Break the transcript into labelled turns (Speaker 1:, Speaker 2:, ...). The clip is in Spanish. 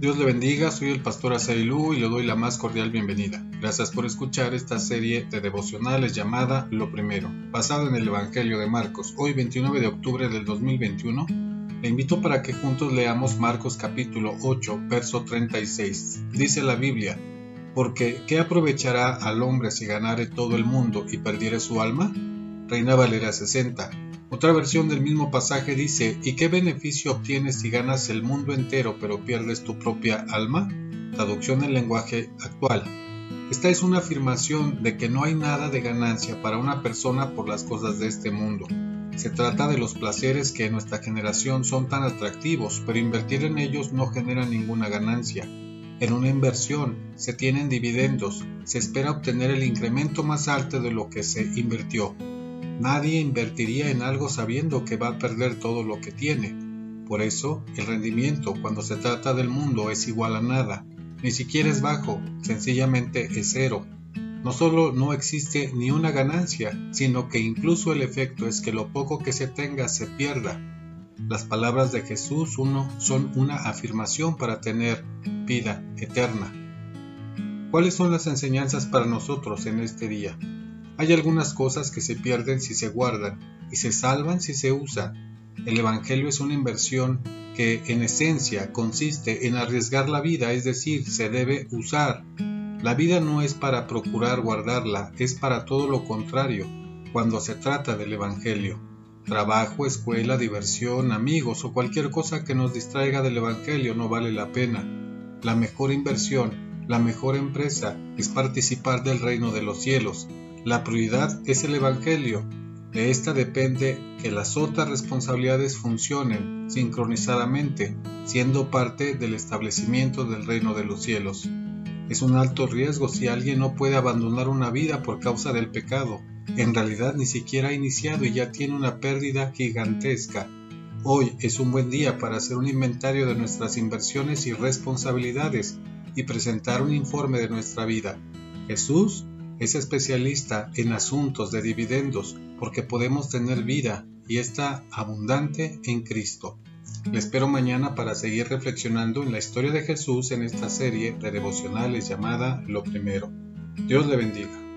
Speaker 1: Dios le bendiga, soy el pastor Asailú y le doy la más cordial bienvenida. Gracias por escuchar esta serie de devocionales llamada Lo Primero, basado en el Evangelio de Marcos. Hoy 29 de octubre del 2021, le invito para que juntos leamos Marcos capítulo 8, verso 36. Dice la Biblia, porque ¿qué aprovechará al hombre si ganare todo el mundo y perdiere su alma? Reina Valera 60. Otra versión del mismo pasaje dice, ¿y qué beneficio obtienes si ganas el mundo entero pero pierdes tu propia alma? Traducción en lenguaje actual. Esta es una afirmación de que no hay nada de ganancia para una persona por las cosas de este mundo. Se trata de los placeres que en nuestra generación son tan atractivos, pero invertir en ellos no genera ninguna ganancia. En una inversión se tienen dividendos, se espera obtener el incremento más alto de lo que se invirtió. Nadie invertiría en algo sabiendo que va a perder todo lo que tiene. Por eso, el rendimiento cuando se trata del mundo es igual a nada. Ni siquiera es bajo, sencillamente es cero. No solo no existe ni una ganancia, sino que incluso el efecto es que lo poco que se tenga se pierda. Las palabras de Jesús uno son una afirmación para tener vida eterna. ¿Cuáles son las enseñanzas para nosotros en este día? Hay algunas cosas que se pierden si se guardan y se salvan si se usan. El Evangelio es una inversión que en esencia consiste en arriesgar la vida, es decir, se debe usar. La vida no es para procurar guardarla, es para todo lo contrario cuando se trata del Evangelio. Trabajo, escuela, diversión, amigos o cualquier cosa que nos distraiga del Evangelio no vale la pena. La mejor inversión, la mejor empresa es participar del reino de los cielos, la prioridad es el Evangelio. De esta depende que las otras responsabilidades funcionen sincronizadamente, siendo parte del establecimiento del reino de los cielos. Es un alto riesgo si alguien no puede abandonar una vida por causa del pecado. En realidad ni siquiera ha iniciado y ya tiene una pérdida gigantesca. Hoy es un buen día para hacer un inventario de nuestras inversiones y responsabilidades y presentar un informe de nuestra vida. Jesús es especialista en asuntos de dividendos porque podemos tener vida y está abundante en Cristo. Le espero mañana para seguir reflexionando en la historia de Jesús en esta serie de devocionales llamada Lo Primero. Dios le bendiga.